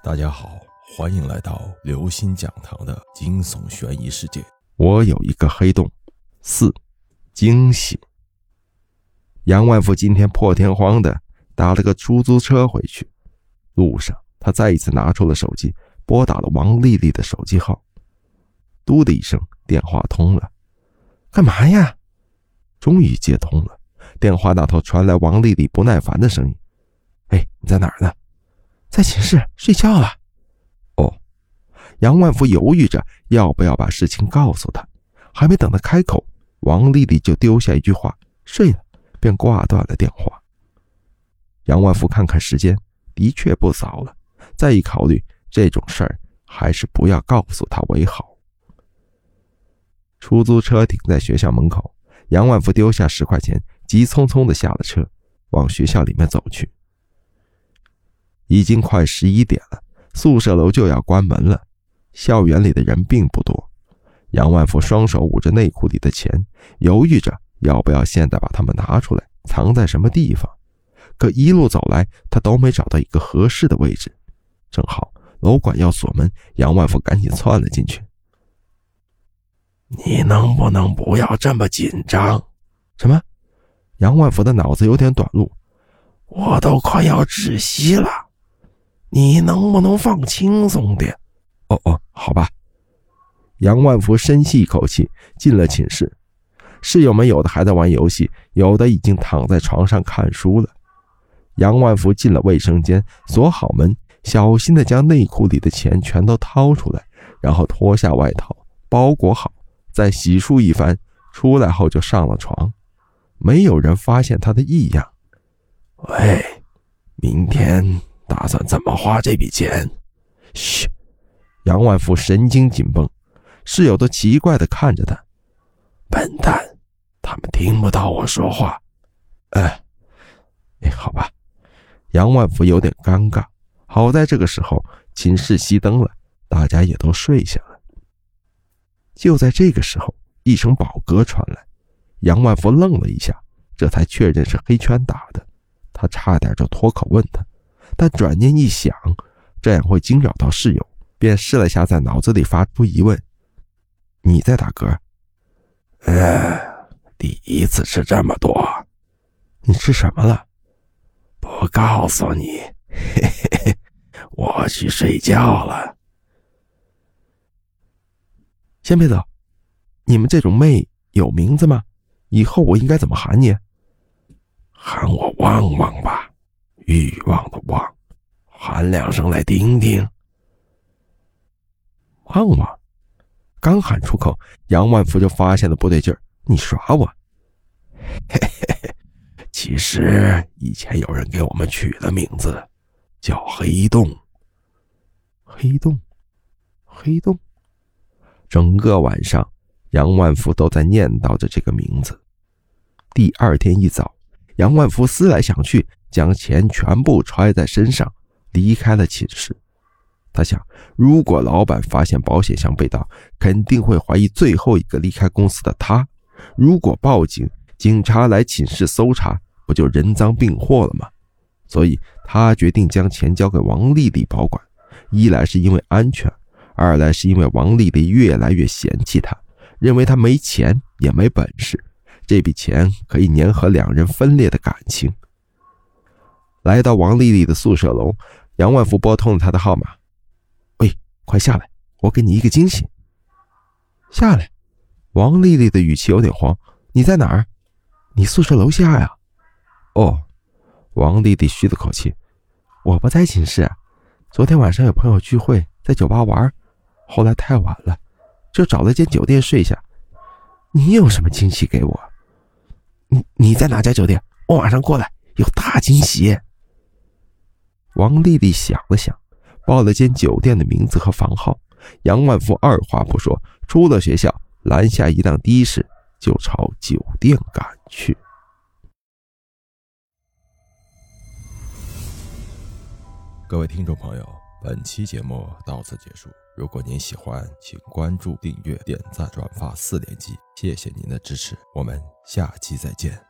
大家好，欢迎来到刘星讲堂的惊悚悬疑世界。我有一个黑洞。四，惊喜。杨万福今天破天荒的打了个出租车回去，路上他再一次拿出了手机，拨打了王丽丽的手机号。嘟的一声，电话通了。干嘛呀？终于接通了，电话那头传来王丽丽不耐烦的声音：“哎，你在哪儿呢？”在寝室睡觉了。哦，杨万福犹豫着要不要把事情告诉他，还没等他开口，王丽丽就丢下一句话：“睡了。”便挂断了电话。杨万福看看时间，的确不早了。再一考虑，这种事儿还是不要告诉他为好。出租车停在学校门口，杨万福丢下十块钱，急匆匆的下了车，往学校里面走去。已经快十一点了，宿舍楼就要关门了。校园里的人并不多。杨万福双手捂着内裤里的钱，犹豫着要不要现在把它们拿出来，藏在什么地方。可一路走来，他都没找到一个合适的位置。正好楼管要锁门，杨万福赶紧窜了进去。你能不能不要这么紧张？什么？杨万福的脑子有点短路。我都快要窒息了。你能不能放轻松点？哦哦，好吧。杨万福深吸一口气，进了寝室。室友们有的还在玩游戏，有的已经躺在床上看书了。杨万福进了卫生间，锁好门，小心的将内裤里的钱全都掏出来，然后脱下外套包裹好，再洗漱一番，出来后就上了床。没有人发现他的异样。喂，明天。打算怎么花这笔钱？嘘，杨万福神经紧绷，室友都奇怪的看着他。笨蛋，他们听不到我说话。哎，哎，好吧。杨万福有点尴尬。好在这个时候寝室熄灯了，大家也都睡下了。就在这个时候，一声饱嗝传来，杨万福愣了一下，这才确认是黑圈打的。他差点就脱口问他。但转念一想，这样会惊扰到室友，便试了下，在脑子里发出疑问：“你在打嗝？”“呃，第一次吃这么多。”“你吃什么了？”“不告诉你。”“嘿嘿嘿，我去睡觉了。”“先别走，你们这种妹有名字吗？以后我应该怎么喊你？”“喊我旺旺吧。”欲望的望，喊两声来听听。旺旺，刚喊出口，杨万福就发现了不对劲儿。你耍我？嘿嘿嘿，其实以前有人给我们取了名字，叫黑洞。黑洞，黑洞。整个晚上，杨万福都在念叨着这个名字。第二天一早，杨万福思来想去。将钱全部揣在身上，离开了寝室。他想，如果老板发现保险箱被盗，肯定会怀疑最后一个离开公司的他。如果报警，警察来寝室搜查，不就人赃并获了吗？所以，他决定将钱交给王丽丽保管。一来是因为安全，二来是因为王丽丽越来越嫌弃他，认为他没钱也没本事。这笔钱可以粘合两人分裂的感情。来到王丽丽的宿舍楼，杨万福拨通了他的号码。喂，快下来，我给你一个惊喜。下来，王丽丽的语气有点慌。你在哪儿？你宿舍楼下呀。哦，王丽丽吁了口气。我不在寝室，昨天晚上有朋友聚会，在酒吧玩，后来太晚了，就找了间酒店睡下。你有什么惊喜给我？你你在哪家酒店？我晚上过来，有大惊喜。王丽丽想了想，报了间酒店的名字和房号。杨万福二话不说，出了学校，拦下一辆的士，就朝酒店赶去。各位听众朋友，本期节目到此结束。如果您喜欢，请关注、订阅、点赞、转发四连击，谢谢您的支持。我们下期再见。